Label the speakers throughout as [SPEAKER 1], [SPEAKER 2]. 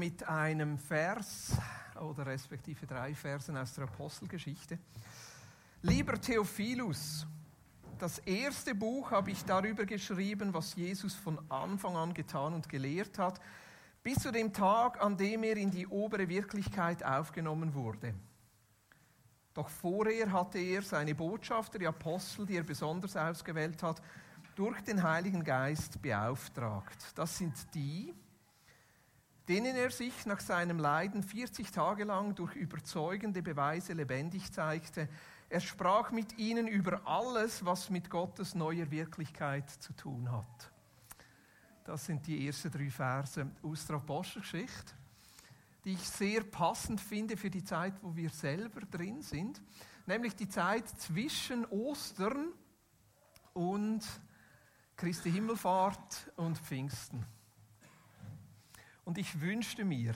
[SPEAKER 1] mit einem Vers oder respektive drei Versen aus der Apostelgeschichte. Lieber Theophilus, das erste Buch habe ich darüber geschrieben, was Jesus von Anfang an getan und gelehrt hat, bis zu dem Tag, an dem er in die obere Wirklichkeit aufgenommen wurde. Doch vorher hatte er seine Botschafter, die Apostel, die er besonders ausgewählt hat, durch den Heiligen Geist beauftragt. Das sind die, denen er sich nach seinem Leiden 40 Tage lang durch überzeugende Beweise lebendig zeigte. Er sprach mit ihnen über alles, was mit Gottes neuer Wirklichkeit zu tun hat. Das sind die ersten drei Verse aus der Apostelgeschichte, die ich sehr passend finde für die Zeit, wo wir selber drin sind, nämlich die Zeit zwischen Ostern und Christi Himmelfahrt und Pfingsten. Und ich wünschte mir,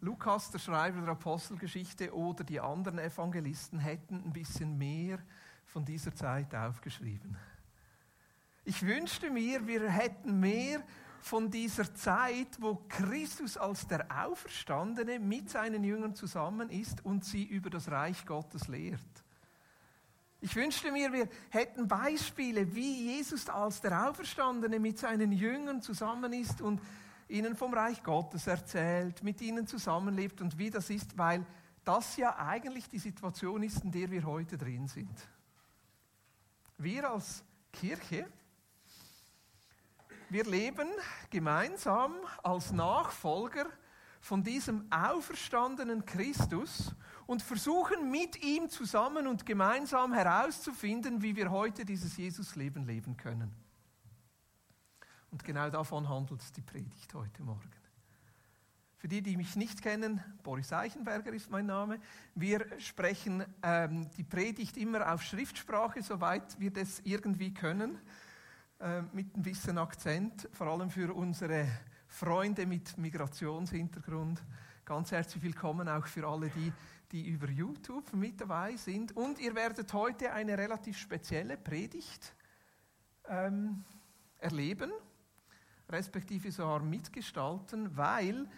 [SPEAKER 1] Lukas, der Schreiber der Apostelgeschichte, oder die anderen Evangelisten hätten ein bisschen mehr von dieser Zeit aufgeschrieben. Ich wünschte mir, wir hätten mehr von dieser Zeit, wo Christus als der Auferstandene mit seinen Jüngern zusammen ist und sie über das Reich Gottes lehrt. Ich wünschte mir, wir hätten Beispiele, wie Jesus als der Auferstandene mit seinen Jüngern zusammen ist und ihnen vom Reich Gottes erzählt, mit ihnen zusammenlebt und wie das ist, weil das ja eigentlich die Situation ist, in der wir heute drin sind. Wir als Kirche, wir leben gemeinsam als Nachfolger von diesem auferstandenen Christus und versuchen mit ihm zusammen und gemeinsam herauszufinden, wie wir heute dieses Jesusleben leben können. Und genau davon handelt die Predigt heute Morgen. Für die, die mich nicht kennen, Boris Eichenberger ist mein Name. Wir sprechen ähm, die Predigt immer auf Schriftsprache, soweit wir das irgendwie können, äh, mit ein bisschen Akzent, vor allem für unsere Freunde mit Migrationshintergrund. Ganz herzlich willkommen auch für alle die, die über YouTube mit dabei sind. Und ihr werdet heute eine relativ spezielle Predigt ähm, erleben, respektive sogar mitgestalten, weil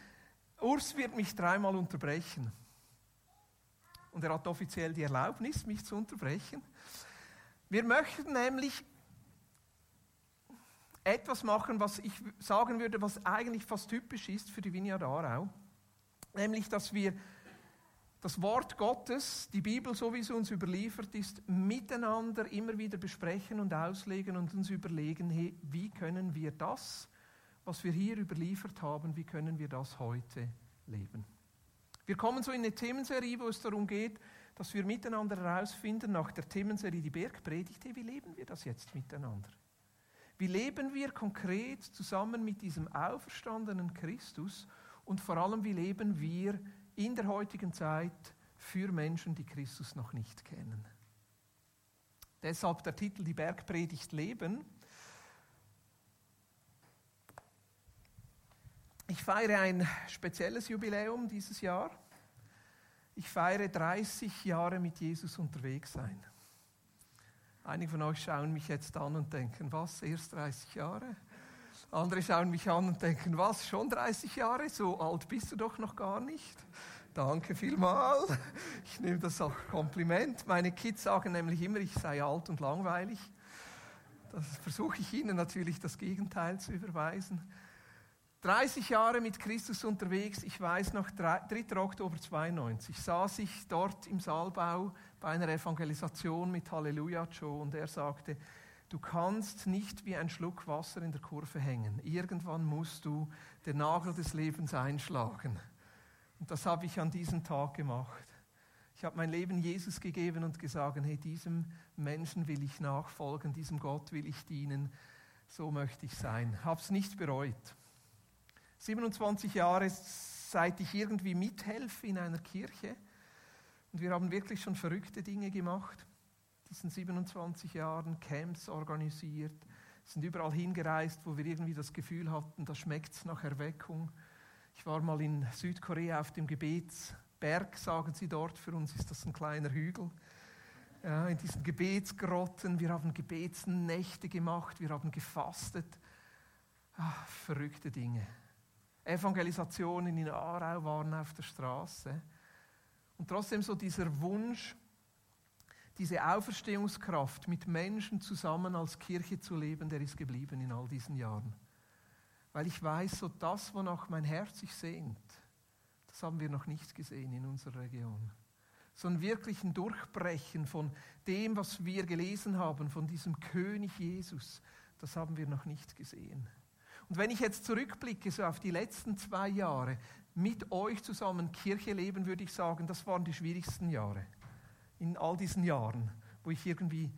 [SPEAKER 1] Urs wird mich dreimal unterbrechen. Und er hat offiziell die Erlaubnis, mich zu unterbrechen. Wir möchten nämlich etwas machen, was ich sagen würde, was eigentlich fast typisch ist für die Vineyard Aarau. Nämlich, dass wir das Wort Gottes, die Bibel, so wie sie uns überliefert ist, miteinander immer wieder besprechen und auslegen und uns überlegen, hey, wie können wir das, was wir hier überliefert haben, wie können wir das heute leben. Wir kommen so in eine Themenserie, wo es darum geht, dass wir miteinander herausfinden, nach der Themenserie die Bergpredigt, hey, wie leben wir das jetzt miteinander? Wie leben wir konkret zusammen mit diesem auferstandenen Christus und vor allem, wie leben wir in der heutigen Zeit für Menschen, die Christus noch nicht kennen. Deshalb der Titel Die Bergpredigt Leben. Ich feiere ein spezielles Jubiläum dieses Jahr. Ich feiere 30 Jahre mit Jesus unterwegs sein. Einige von euch schauen mich jetzt an und denken, was, erst 30 Jahre? Andere schauen mich an und denken, was, schon 30 Jahre? So alt bist du doch noch gar nicht. Danke vielmal. Ich nehme das als Kompliment. Meine Kids sagen nämlich immer, ich sei alt und langweilig. Das versuche ich ihnen natürlich das Gegenteil zu überweisen. 30 Jahre mit Christus unterwegs, ich weiß noch, 3. Oktober 92, saß ich dort im Saalbau bei einer Evangelisation mit Halleluja Joe und er sagte, Du kannst nicht wie ein Schluck Wasser in der Kurve hängen. Irgendwann musst du den Nagel des Lebens einschlagen. Und das habe ich an diesem Tag gemacht. Ich habe mein Leben Jesus gegeben und gesagt, hey, diesem Menschen will ich nachfolgen, diesem Gott will ich dienen. So möchte ich sein. Habe es nicht bereut. 27 Jahre seit ich irgendwie mithelfe in einer Kirche. Und wir haben wirklich schon verrückte Dinge gemacht diesen 27 Jahren Camps organisiert, sind überall hingereist, wo wir irgendwie das Gefühl hatten, da schmeckt es nach Erweckung. Ich war mal in Südkorea auf dem Gebetsberg, sagen sie dort, für uns ist das ein kleiner Hügel. Ja, in diesen Gebetsgrotten, wir haben Gebetsnächte gemacht, wir haben gefastet. Ach, verrückte Dinge. Evangelisationen in Aarau waren auf der Straße. Und trotzdem so dieser Wunsch, diese Auferstehungskraft mit Menschen zusammen als Kirche zu leben, der ist geblieben in all diesen Jahren. Weil ich weiß, so das, wonach mein Herz sich sehnt, das haben wir noch nicht gesehen in unserer Region. So ein wirklichen Durchbrechen von dem, was wir gelesen haben, von diesem König Jesus, das haben wir noch nicht gesehen. Und wenn ich jetzt zurückblicke so auf die letzten zwei Jahre, mit euch zusammen Kirche leben, würde ich sagen, das waren die schwierigsten Jahre in all diesen Jahren, wo ich irgendwie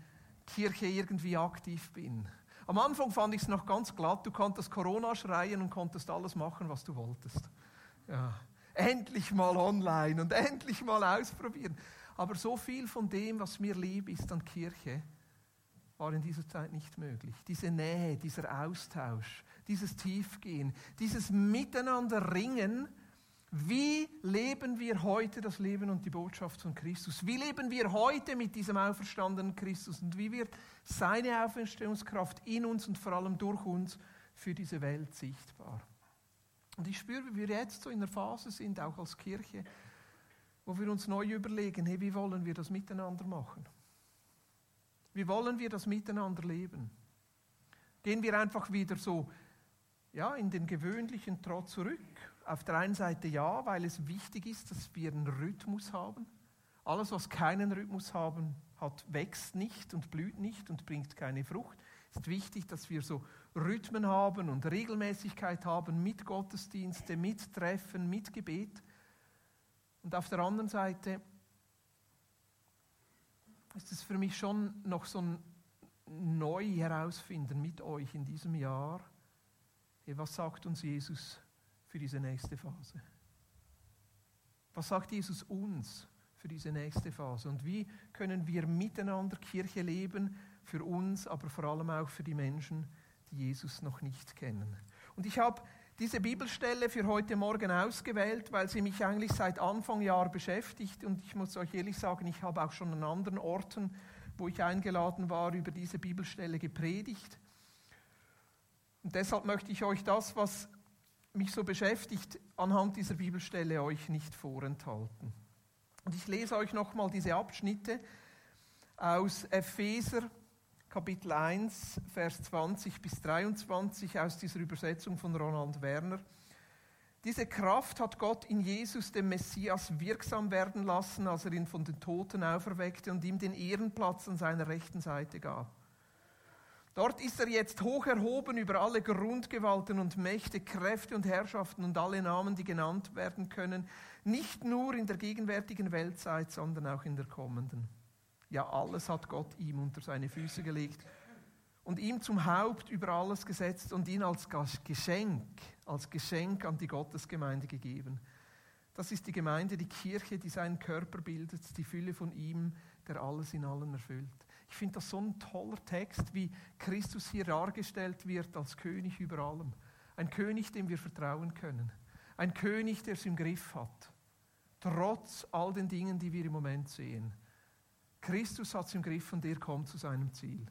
[SPEAKER 1] Kirche irgendwie aktiv bin. Am Anfang fand ich es noch ganz glatt, du konntest Corona schreien und konntest alles machen, was du wolltest. Ja. Endlich mal online und endlich mal ausprobieren. Aber so viel von dem, was mir lieb ist an Kirche, war in dieser Zeit nicht möglich. Diese Nähe, dieser Austausch, dieses Tiefgehen, dieses Miteinander ringen wie leben wir heute das Leben und die Botschaft von Christus? Wie leben wir heute mit diesem auferstandenen Christus? Und wie wird seine Auferstehungskraft in uns und vor allem durch uns für diese Welt sichtbar? Und ich spüre, wie wir jetzt so in der Phase sind, auch als Kirche, wo wir uns neu überlegen, hey, wie wollen wir das miteinander machen? Wie wollen wir das miteinander leben? Gehen wir einfach wieder so ja, in den gewöhnlichen Trott zurück auf der einen Seite ja, weil es wichtig ist, dass wir einen Rhythmus haben. Alles, was keinen Rhythmus haben, hat, wächst nicht und blüht nicht und bringt keine Frucht. Es ist wichtig, dass wir so Rhythmen haben und Regelmäßigkeit haben mit Gottesdienste, mit Treffen, mit Gebet. Und auf der anderen Seite ist es für mich schon noch so ein neu herausfinden mit euch in diesem Jahr. Was sagt uns Jesus für diese nächste Phase? Was sagt Jesus uns für diese nächste Phase? Und wie können wir miteinander Kirche leben, für uns, aber vor allem auch für die Menschen, die Jesus noch nicht kennen? Und ich habe diese Bibelstelle für heute Morgen ausgewählt, weil sie mich eigentlich seit Anfang Jahr beschäftigt. Und ich muss euch ehrlich sagen, ich habe auch schon an anderen Orten, wo ich eingeladen war, über diese Bibelstelle gepredigt. Und deshalb möchte ich euch das, was mich so beschäftigt, anhand dieser Bibelstelle euch nicht vorenthalten. Und ich lese euch nochmal diese Abschnitte aus Epheser Kapitel 1, Vers 20 bis 23 aus dieser Übersetzung von Ronald Werner. Diese Kraft hat Gott in Jesus, dem Messias, wirksam werden lassen, als er ihn von den Toten auferweckte und ihm den Ehrenplatz an seiner rechten Seite gab. Dort ist er jetzt hoch erhoben über alle Grundgewalten und Mächte, Kräfte und Herrschaften und alle Namen, die genannt werden können, nicht nur in der gegenwärtigen Weltzeit, sondern auch in der kommenden. Ja, alles hat Gott ihm unter seine Füße gelegt und ihm zum Haupt über alles gesetzt und ihn als Geschenk, als Geschenk an die Gottesgemeinde gegeben. Das ist die Gemeinde, die Kirche, die seinen Körper bildet, die Fülle von ihm, der alles in allen erfüllt. Ich finde das so ein toller Text, wie Christus hier dargestellt wird als König über allem. Ein König, dem wir vertrauen können. Ein König, der es im Griff hat. Trotz all den Dingen, die wir im Moment sehen. Christus hat es im Griff und er kommt zu seinem Ziel.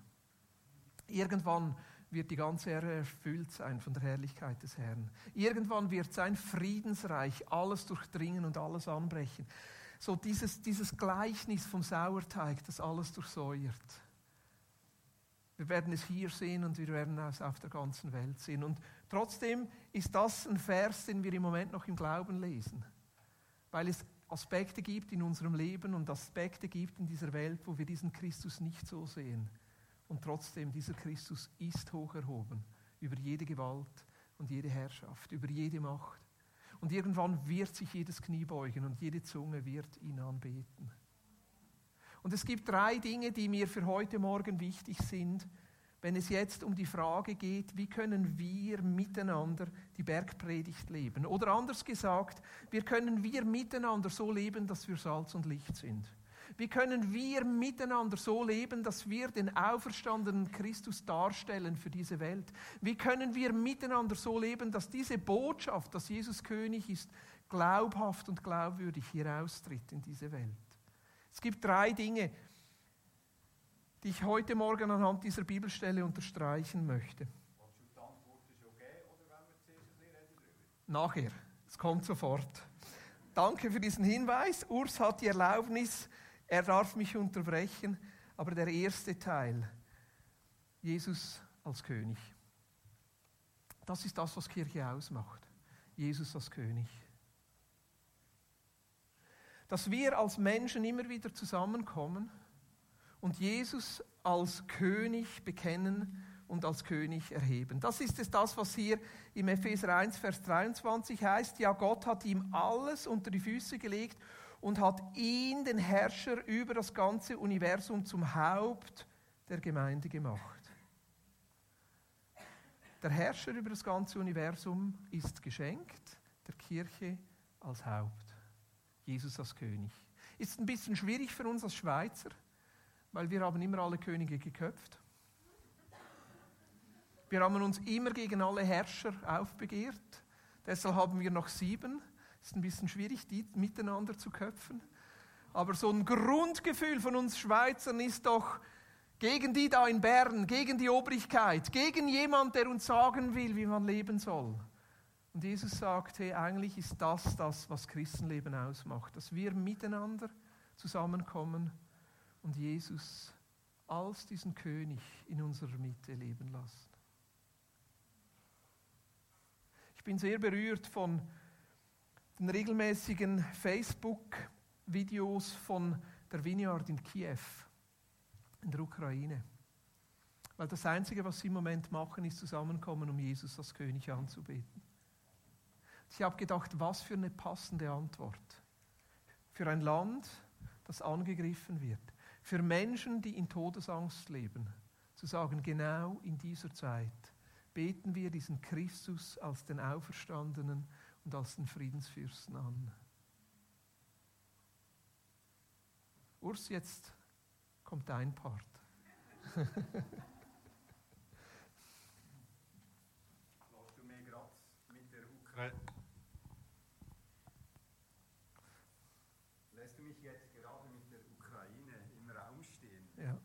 [SPEAKER 1] Irgendwann wird die ganze Erde erfüllt sein von der Herrlichkeit des Herrn. Irgendwann wird sein Friedensreich alles durchdringen und alles anbrechen so dieses, dieses Gleichnis vom Sauerteig, das alles durchsäuert. Wir werden es hier sehen und wir werden es auf der ganzen Welt sehen. Und trotzdem ist das ein Vers, den wir im Moment noch im Glauben lesen, weil es Aspekte gibt in unserem Leben und Aspekte gibt in dieser Welt, wo wir diesen Christus nicht so sehen. Und trotzdem, dieser Christus ist hoch erhoben über jede Gewalt und jede Herrschaft, über jede Macht. Und irgendwann wird sich jedes Knie beugen und jede Zunge wird ihn anbeten. Und es gibt drei Dinge, die mir für heute Morgen wichtig sind, wenn es jetzt um die Frage geht, wie können wir miteinander die Bergpredigt leben? Oder anders gesagt, wie können wir miteinander so leben, dass wir Salz und Licht sind? Wie können wir miteinander so leben, dass wir den auferstandenen Christus darstellen für diese Welt? Wie können wir miteinander so leben, dass diese Botschaft, dass Jesus König ist, glaubhaft und glaubwürdig hier austritt in diese Welt? Es gibt drei Dinge, die ich heute Morgen anhand dieser Bibelstelle unterstreichen möchte. Nachher. Es kommt sofort. Danke für diesen Hinweis. Urs hat die Erlaubnis, er darf mich unterbrechen. Aber der erste Teil, Jesus als König. Das ist das, was Kirche ausmacht. Jesus als König. Dass wir als Menschen immer wieder zusammenkommen und Jesus als König bekennen und als König erheben. Das ist es das, was hier im Epheser 1, Vers 23 heißt. Ja, Gott hat ihm alles unter die Füße gelegt und hat ihn, den Herrscher über das ganze Universum, zum Haupt der Gemeinde gemacht. Der Herrscher über das ganze Universum ist geschenkt der Kirche als Haupt. Jesus als König. Ist ein bisschen schwierig für uns als Schweizer, weil wir haben immer alle Könige geköpft. Wir haben uns immer gegen alle Herrscher aufbegehrt. Deshalb haben wir noch sieben. Ist ein bisschen schwierig, die miteinander zu köpfen. Aber so ein Grundgefühl von uns Schweizern ist doch, gegen die da in Bern, gegen die Obrigkeit, gegen jemand, der uns sagen will, wie man leben soll. Und Jesus sagt, hey, eigentlich ist das das, was Christenleben ausmacht, dass wir miteinander zusammenkommen und Jesus als diesen König in unserer Mitte leben lassen. Ich bin sehr berührt von den regelmäßigen Facebook-Videos von der Vineyard in Kiew in der Ukraine. Weil das Einzige, was sie im Moment machen, ist zusammenkommen, um Jesus als König anzubeten. Ich habe gedacht, was für eine passende Antwort. Für ein Land, das angegriffen wird. Für Menschen, die in Todesangst leben. Zu sagen, genau in dieser Zeit beten wir diesen Christus als den Auferstandenen und als den Friedensfürsten an. Urs, jetzt kommt dein Part.
[SPEAKER 2] Lass du mir gerade mit der Ukraine. Lässt du mich jetzt gerade mit der Ukraine im Raum stehen?
[SPEAKER 1] Ja.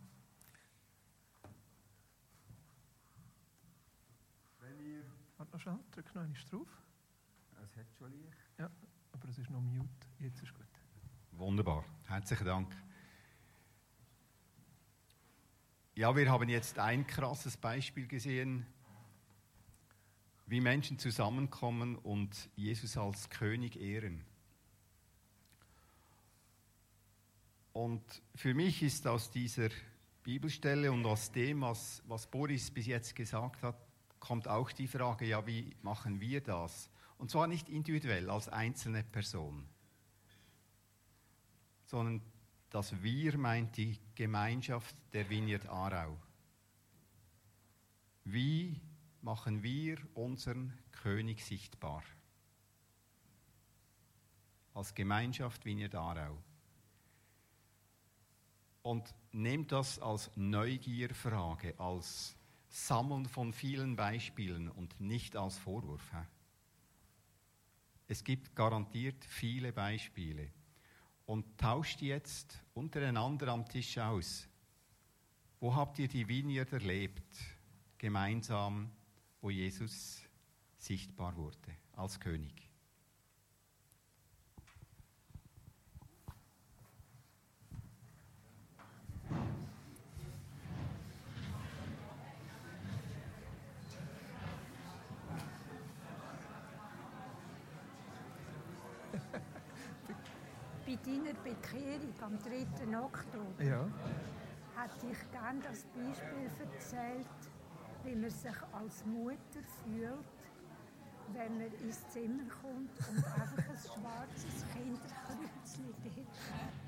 [SPEAKER 2] Wenn wir.
[SPEAKER 1] Warte noch schnell, drück noch einmal drauf.
[SPEAKER 2] Es hat schon Licht.
[SPEAKER 1] Ja, aber es ist noch mute. Jetzt ist gut.
[SPEAKER 2] Wunderbar. Herzlichen Dank. Ja, wir haben jetzt ein krasses Beispiel gesehen, wie Menschen zusammenkommen und Jesus als König ehren. Und für mich ist aus dieser Bibelstelle und aus dem, was, was Boris bis jetzt gesagt hat, kommt auch die Frage, ja, wie machen wir das? Und zwar nicht individuell als einzelne Person, sondern das Wir meint die Gemeinschaft der Vineyard Aarau. Wie machen wir unseren König sichtbar? Als Gemeinschaft Vineyard Aarau. Und nehmt das als Neugierfrage, als Sammeln von vielen Beispielen und nicht als Vorwurf. Es gibt garantiert viele Beispiele und tauscht jetzt untereinander am Tisch aus. Wo habt ihr die Vineyard erlebt, gemeinsam, wo Jesus sichtbar wurde als König?
[SPEAKER 3] Deiner Bekehrung am 3. Oktober
[SPEAKER 1] Ja.
[SPEAKER 3] hatte ich gerne das Beispiel erzählt, wie man sich als Mutter fühlt, wenn man ins Zimmer kommt und einfach ein schwarzes Kinderkreuzchen dort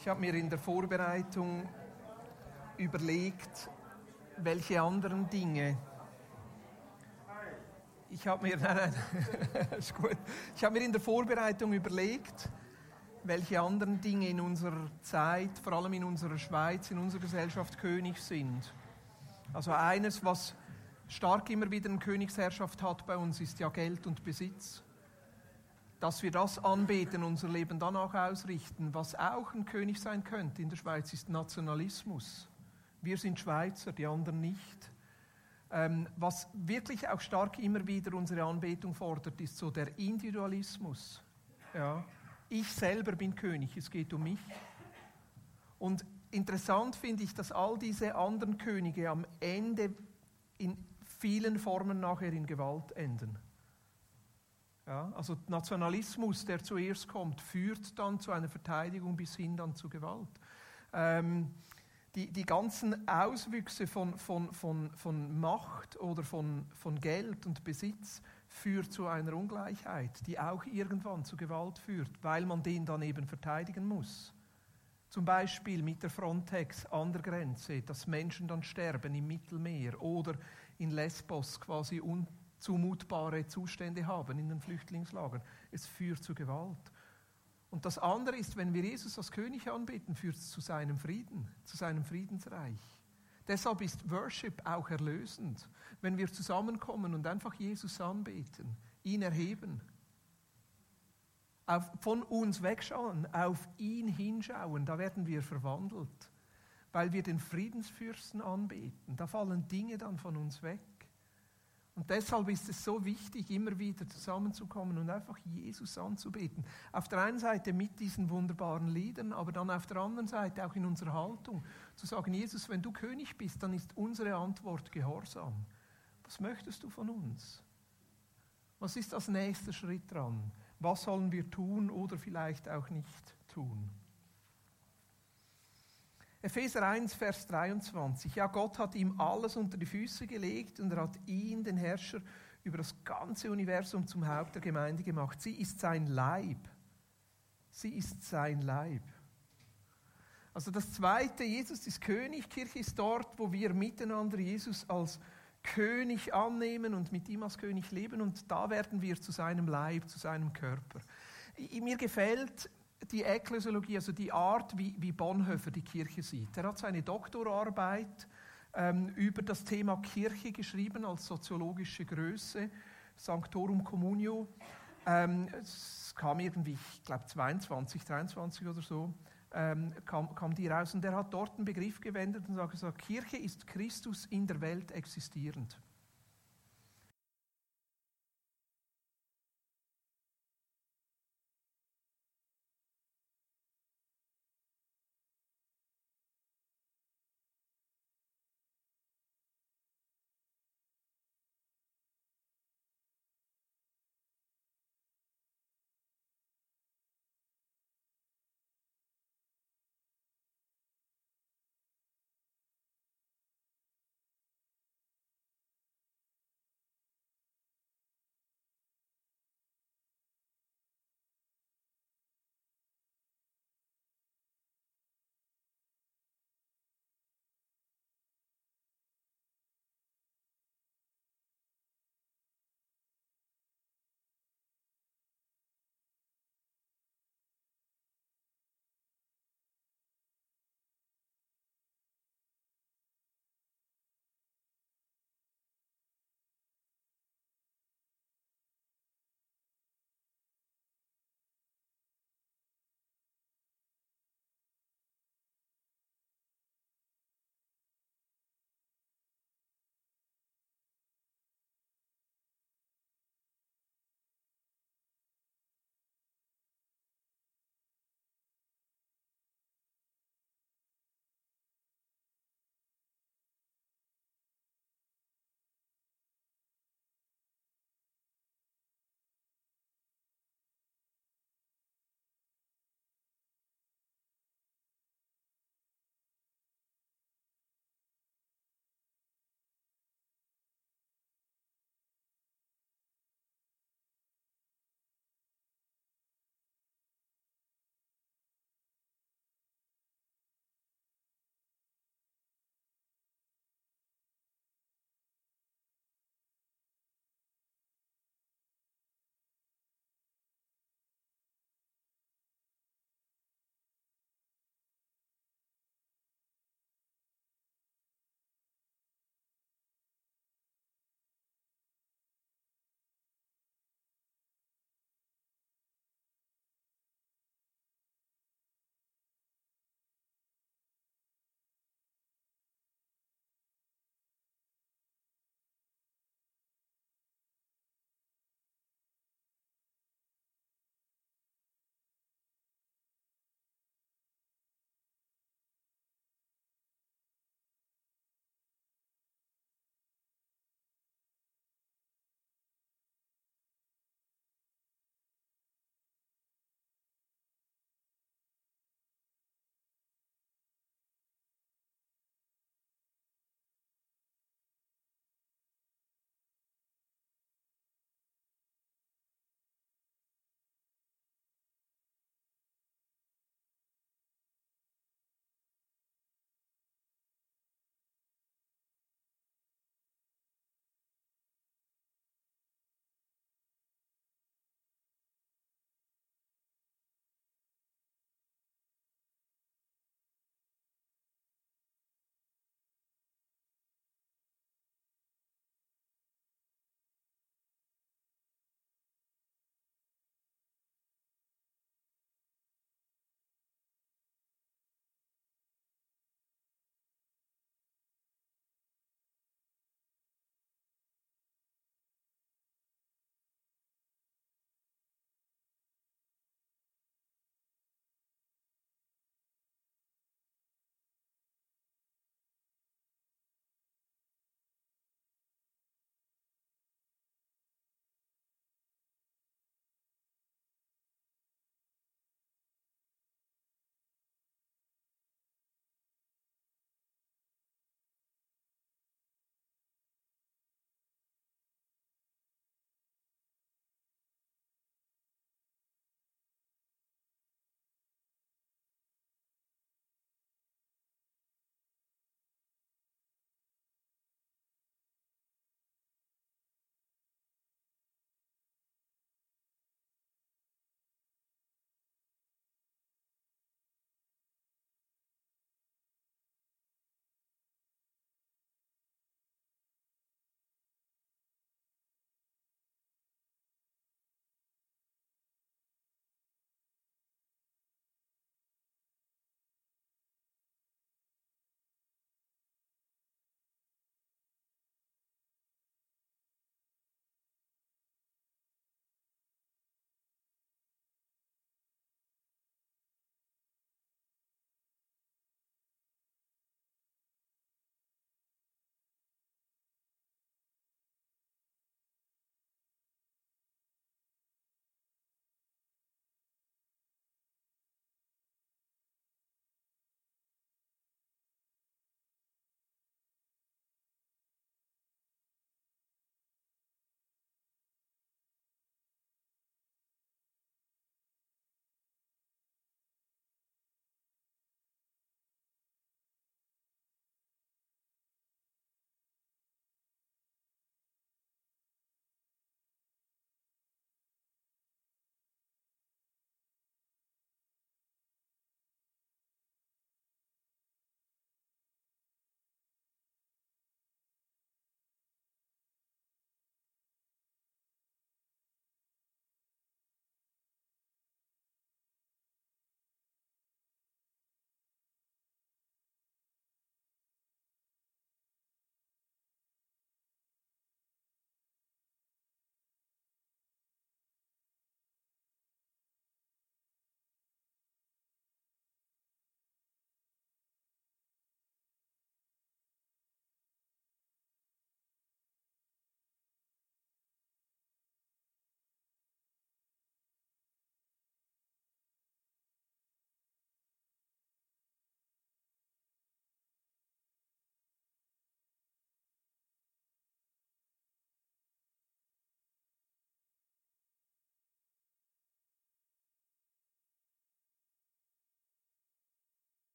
[SPEAKER 1] Ich habe mir in der Vorbereitung überlegt, welche anderen Dinge. Ich habe mir, nein, nein, ist gut. Ich habe mir in der Vorbereitung überlegt, welche anderen Dinge in unserer Zeit, vor allem in unserer Schweiz, in unserer Gesellschaft König sind. Also eines, was stark immer wieder eine Königsherrschaft hat bei uns, ist ja Geld und Besitz dass wir das anbeten, unser Leben danach ausrichten. Was auch ein König sein könnte in der Schweiz, ist Nationalismus. Wir sind Schweizer, die anderen nicht. Ähm, was wirklich auch stark immer wieder unsere Anbetung fordert, ist so der Individualismus. Ja. Ich selber bin König, es geht um mich. Und interessant finde ich, dass all diese anderen Könige am Ende in vielen Formen nachher in Gewalt enden. Ja, also Nationalismus, der zuerst kommt, führt dann zu einer Verteidigung bis hin dann zu Gewalt. Ähm, die, die ganzen Auswüchse von, von, von, von Macht oder von, von Geld und Besitz führt zu einer Ungleichheit, die auch irgendwann zu Gewalt führt, weil man den dann eben verteidigen muss. Zum Beispiel mit der Frontex an der Grenze, dass Menschen dann sterben im Mittelmeer oder in Lesbos quasi un zumutbare Zustände haben in den Flüchtlingslagern. Es führt zu Gewalt. Und das andere ist, wenn wir Jesus als König anbeten, führt es zu seinem Frieden, zu seinem Friedensreich. Deshalb ist Worship auch erlösend, wenn wir zusammenkommen und einfach Jesus anbeten, ihn erheben, auf, von uns wegschauen, auf ihn hinschauen, da werden wir verwandelt, weil wir den Friedensfürsten anbeten. Da fallen Dinge dann von uns weg. Und deshalb ist es so wichtig, immer wieder zusammenzukommen und einfach Jesus anzubeten. Auf der einen Seite mit diesen wunderbaren Liedern, aber dann auf der anderen Seite auch in unserer Haltung. Zu sagen, Jesus, wenn du König bist, dann ist unsere Antwort Gehorsam. Was möchtest du von uns? Was ist als nächster Schritt dran? Was sollen wir tun oder vielleicht auch nicht tun? Epheser 1, Vers 23. Ja, Gott hat ihm alles unter die Füße gelegt und er hat ihn, den Herrscher, über das ganze Universum zum Haupt der Gemeinde gemacht. Sie ist sein Leib. Sie ist sein Leib. Also das Zweite, Jesus ist König, Kirche ist dort, wo wir miteinander Jesus als König annehmen und mit ihm als König leben und da werden wir zu seinem Leib, zu seinem Körper. Mir gefällt die Ekklesiologie, also die Art, wie, wie Bonhoeffer die Kirche sieht. Er hat seine Doktorarbeit ähm, über das Thema Kirche geschrieben als soziologische Größe, Sanctorum Communio. Ähm, es kam irgendwie, ich glaube 22, 23 oder so, ähm, kam, kam die raus. Und er hat dort einen Begriff gewendet und sagt, Kirche ist Christus in der Welt existierend.